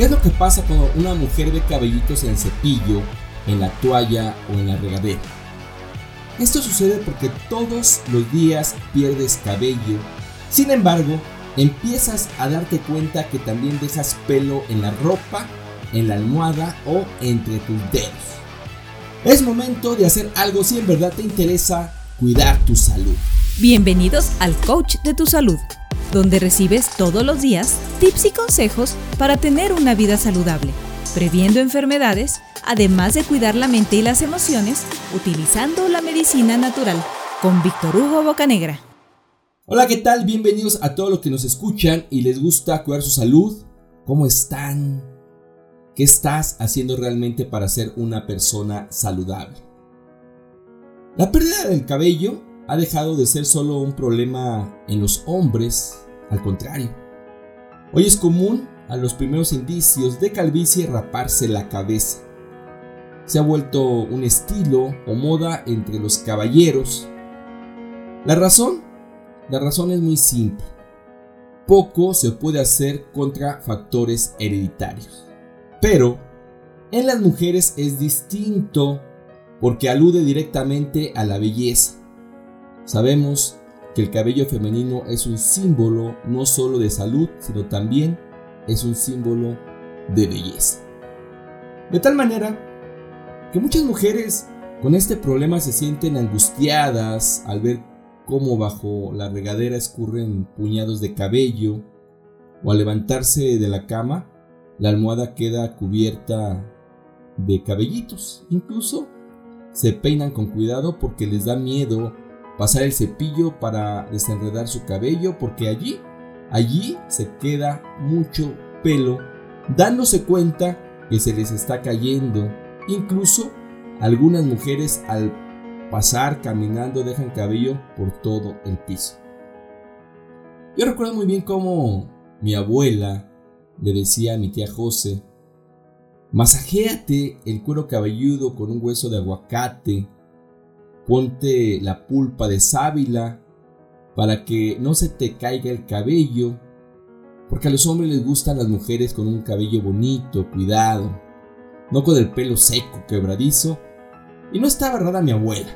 ¿Qué es lo que pasa cuando una mujer ve cabellitos en cepillo, en la toalla o en la regadera? Esto sucede porque todos los días pierdes cabello. Sin embargo, empiezas a darte cuenta que también dejas pelo en la ropa, en la almohada o entre tus dedos. Es momento de hacer algo si en verdad te interesa cuidar tu salud. Bienvenidos al Coach de tu Salud, donde recibes todos los días tips y consejos para tener una vida saludable, previendo enfermedades, además de cuidar la mente y las emociones utilizando la medicina natural, con Víctor Hugo Bocanegra. Hola, ¿qué tal? Bienvenidos a todos los que nos escuchan y les gusta cuidar su salud. ¿Cómo están? ¿Qué estás haciendo realmente para ser una persona saludable? La pérdida del cabello ha dejado de ser solo un problema en los hombres, al contrario. Hoy es común a los primeros indicios de calvicie raparse la cabeza. Se ha vuelto un estilo o moda entre los caballeros. La razón, la razón es muy simple. Poco se puede hacer contra factores hereditarios. Pero en las mujeres es distinto porque alude directamente a la belleza. Sabemos que el cabello femenino es un símbolo no solo de salud, sino también es un símbolo de belleza. De tal manera que muchas mujeres con este problema se sienten angustiadas al ver cómo bajo la regadera escurren puñados de cabello o al levantarse de la cama la almohada queda cubierta de cabellitos. Incluso se peinan con cuidado porque les da miedo pasar el cepillo para desenredar su cabello porque allí, allí se queda mucho pelo dándose cuenta que se les está cayendo. Incluso algunas mujeres al pasar caminando dejan cabello por todo el piso. Yo recuerdo muy bien cómo mi abuela le decía a mi tía José, masajéate el cuero cabelludo con un hueso de aguacate, ponte la pulpa de sábila para que no se te caiga el cabello, porque a los hombres les gustan las mujeres con un cabello bonito, cuidado, no con el pelo seco, quebradizo, y no estaba errada mi abuela.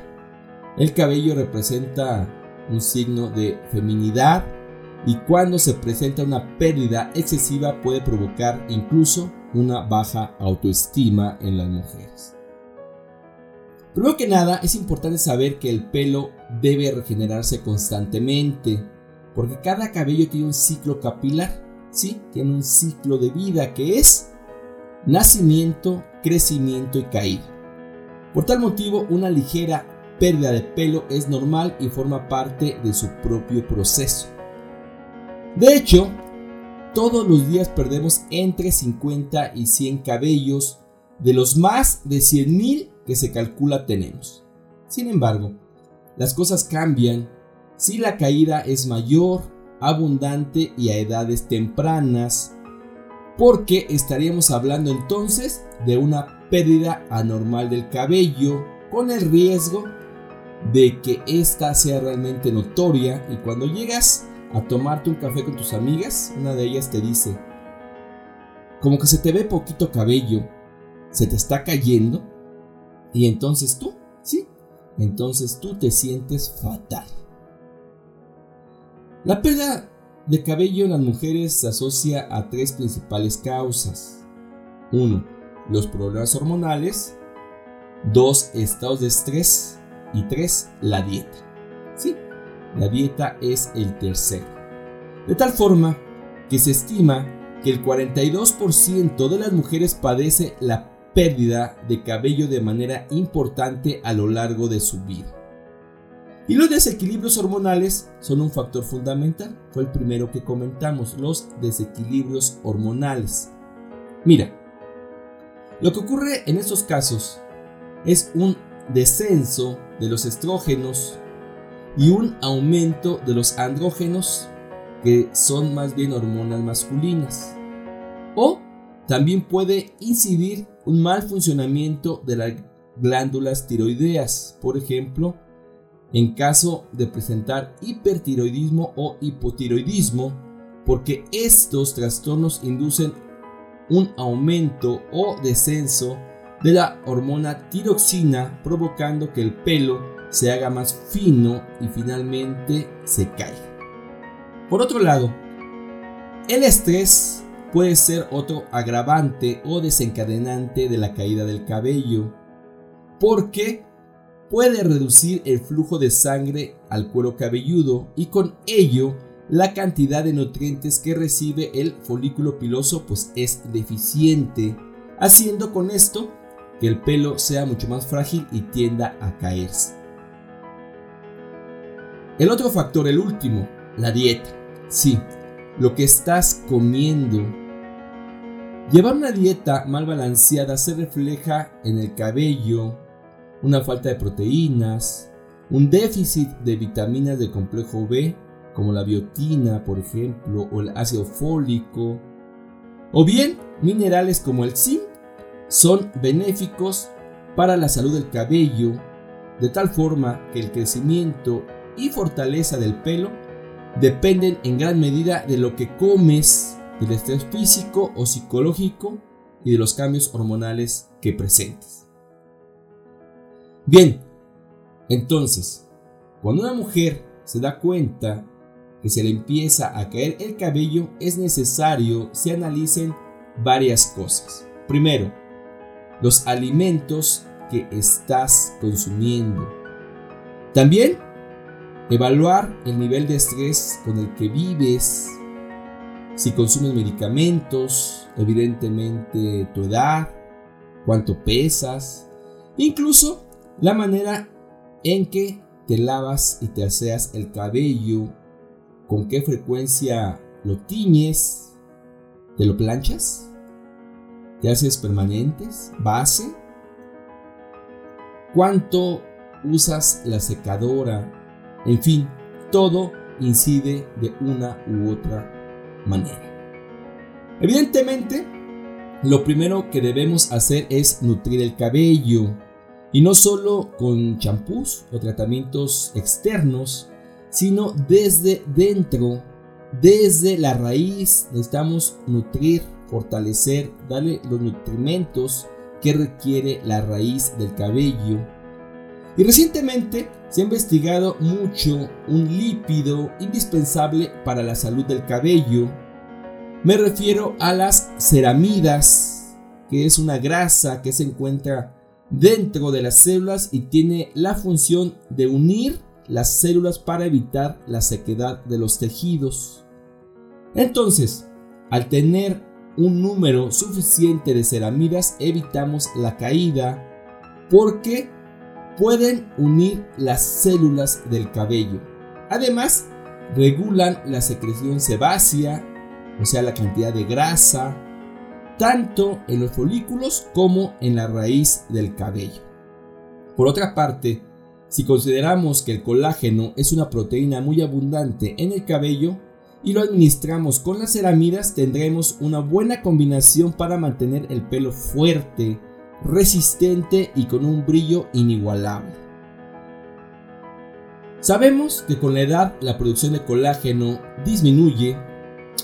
El cabello representa un signo de feminidad y cuando se presenta una pérdida excesiva puede provocar incluso una baja autoestima en las mujeres. Primero que nada es importante saber que el pelo debe regenerarse constantemente porque cada cabello tiene un ciclo capilar, ¿sí? Tiene un ciclo de vida que es nacimiento, crecimiento y caída. Por tal motivo, una ligera pérdida de pelo es normal y forma parte de su propio proceso. De hecho, todos los días perdemos entre 50 y 100 cabellos de los más de 100.000 que se calcula tenemos. Sin embargo, las cosas cambian si la caída es mayor, abundante y a edades tempranas, porque estaríamos hablando entonces de una pérdida anormal del cabello con el riesgo de que ésta sea realmente notoria y cuando llegas a tomarte un café con tus amigas, una de ellas te dice, como que se te ve poquito cabello, se te está cayendo, y entonces tú, sí, entonces tú te sientes fatal. La pérdida de cabello en las mujeres se asocia a tres principales causas. 1. Los problemas hormonales. 2. Estados de estrés. Y 3. La dieta. Sí, la dieta es el tercero. De tal forma que se estima que el 42% de las mujeres padece la pérdida de cabello de manera importante a lo largo de su vida. Y los desequilibrios hormonales son un factor fundamental. Fue el primero que comentamos, los desequilibrios hormonales. Mira, lo que ocurre en estos casos es un descenso de los estrógenos y un aumento de los andrógenos que son más bien hormonas masculinas. O también puede incidir un mal funcionamiento de las glándulas tiroideas, por ejemplo, en caso de presentar hipertiroidismo o hipotiroidismo, porque estos trastornos inducen un aumento o descenso de la hormona tiroxina provocando que el pelo se haga más fino y finalmente se caiga. Por otro lado, el estrés puede ser otro agravante o desencadenante de la caída del cabello porque puede reducir el flujo de sangre al cuero cabelludo y con ello la cantidad de nutrientes que recibe el folículo piloso pues es deficiente, haciendo con esto que el pelo sea mucho más frágil y tienda a caerse. El otro factor, el último, la dieta. Sí, lo que estás comiendo. Llevar una dieta mal balanceada se refleja en el cabello, una falta de proteínas, un déficit de vitaminas del complejo B, como la biotina, por ejemplo, o el ácido fólico, o bien minerales como el zinc, son benéficos para la salud del cabello, de tal forma que el crecimiento y fortaleza del pelo dependen en gran medida de lo que comes, del estrés físico o psicológico y de los cambios hormonales que presentes. Bien, entonces, cuando una mujer se da cuenta que se le empieza a caer el cabello, es necesario se analicen varias cosas. Primero, los alimentos que estás consumiendo. También, evaluar el nivel de estrés con el que vives. Si consumes medicamentos, evidentemente tu edad, cuánto pesas, incluso la manera en que te lavas y te aseas el cabello, con qué frecuencia lo tiñes, te lo planchas, te haces permanentes, base, cuánto usas la secadora, en fin, todo incide de una u otra manera. Evidentemente, lo primero que debemos hacer es nutrir el cabello. Y no solo con champús o tratamientos externos, sino desde dentro, desde la raíz, necesitamos nutrir, fortalecer, darle los nutrimentos que requiere la raíz del cabello. Y recientemente se ha investigado mucho un lípido indispensable para la salud del cabello. Me refiero a las ceramidas, que es una grasa que se encuentra dentro de las células y tiene la función de unir las células para evitar la sequedad de los tejidos. Entonces, al tener un número suficiente de ceramidas evitamos la caída porque pueden unir las células del cabello. Además, regulan la secreción sebácea, o sea, la cantidad de grasa, tanto en los folículos como en la raíz del cabello. Por otra parte, si consideramos que el colágeno es una proteína muy abundante en el cabello y lo administramos con las ceramidas, tendremos una buena combinación para mantener el pelo fuerte, resistente y con un brillo inigualable. Sabemos que con la edad la producción de colágeno disminuye,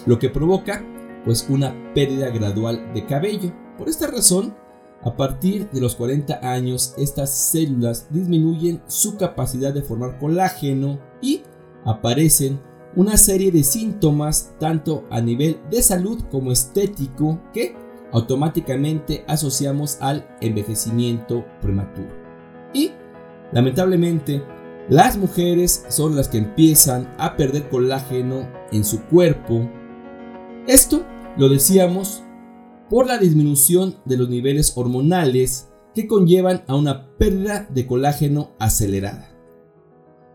lo que provoca pues una pérdida gradual de cabello. Por esta razón, a partir de los 40 años, estas células disminuyen su capacidad de formar colágeno y aparecen una serie de síntomas tanto a nivel de salud como estético que automáticamente asociamos al envejecimiento prematuro. Y, lamentablemente, las mujeres son las que empiezan a perder colágeno en su cuerpo. Esto lo decíamos por la disminución de los niveles hormonales que conllevan a una pérdida de colágeno acelerada.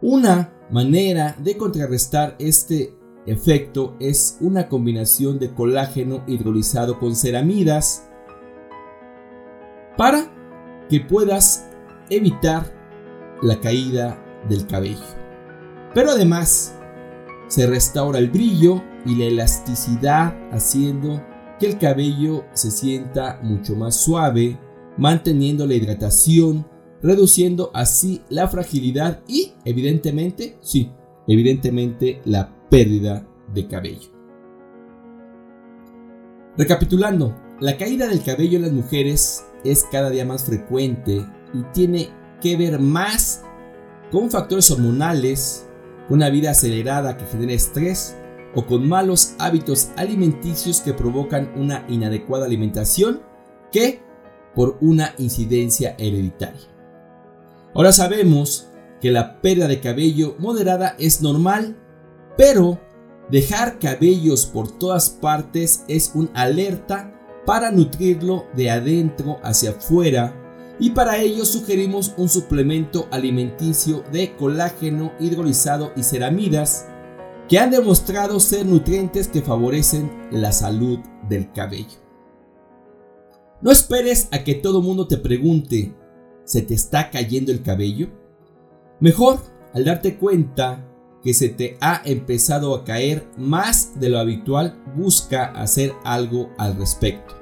Una manera de contrarrestar este efecto es una combinación de colágeno hidrolizado con ceramidas para que puedas evitar la caída del cabello. Pero además se restaura el brillo y la elasticidad haciendo que el cabello se sienta mucho más suave, manteniendo la hidratación, reduciendo así la fragilidad y evidentemente, sí, evidentemente la pérdida de cabello. Recapitulando, La caída del cabello en las mujeres es cada día más frecuente y tiene que ver más con factores hormonales, con una vida acelerada que genera estrés o con malos hábitos alimenticios que provocan una inadecuada alimentación que por una incidencia hereditaria. Ahora sabemos que la pérdida de cabello moderada es normal, pero dejar cabellos por todas partes es un alerta para nutrirlo de adentro hacia afuera y para ello sugerimos un suplemento alimenticio de colágeno hidrolizado y ceramidas que han demostrado ser nutrientes que favorecen la salud del cabello. No esperes a que todo mundo te pregunte, ¿se te está cayendo el cabello? Mejor, al darte cuenta que se te ha empezado a caer más de lo habitual, busca hacer algo al respecto.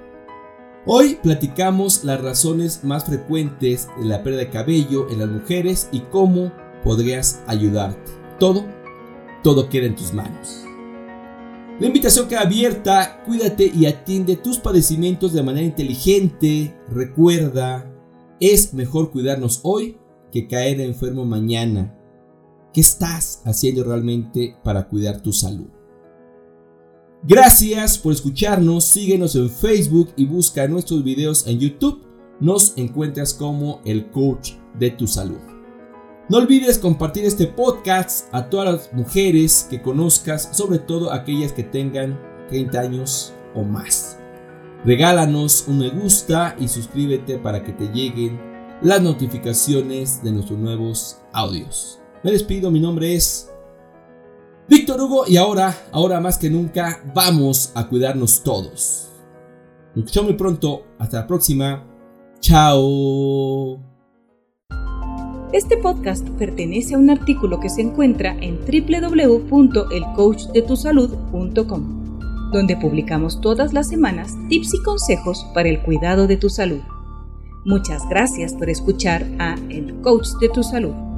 Hoy platicamos las razones más frecuentes de la pérdida de cabello en las mujeres y cómo podrías ayudarte. Todo, todo queda en tus manos. La invitación queda abierta, cuídate y atiende tus padecimientos de manera inteligente. Recuerda, es mejor cuidarnos hoy que caer enfermo mañana. ¿Qué estás haciendo realmente para cuidar tu salud? Gracias por escucharnos, síguenos en Facebook y busca nuestros videos en YouTube. Nos encuentras como el coach de tu salud. No olvides compartir este podcast a todas las mujeres que conozcas, sobre todo aquellas que tengan 30 años o más. Regálanos un me gusta y suscríbete para que te lleguen las notificaciones de nuestros nuevos audios. Me despido, mi nombre es Víctor Hugo y ahora, ahora más que nunca, vamos a cuidarnos todos. Nos escuchamos muy pronto. Hasta la próxima. Chao. Este podcast pertenece a un artículo que se encuentra en www.elcoachdetusalud.com, donde publicamos todas las semanas tips y consejos para el cuidado de tu salud. Muchas gracias por escuchar a El Coach de tu Salud.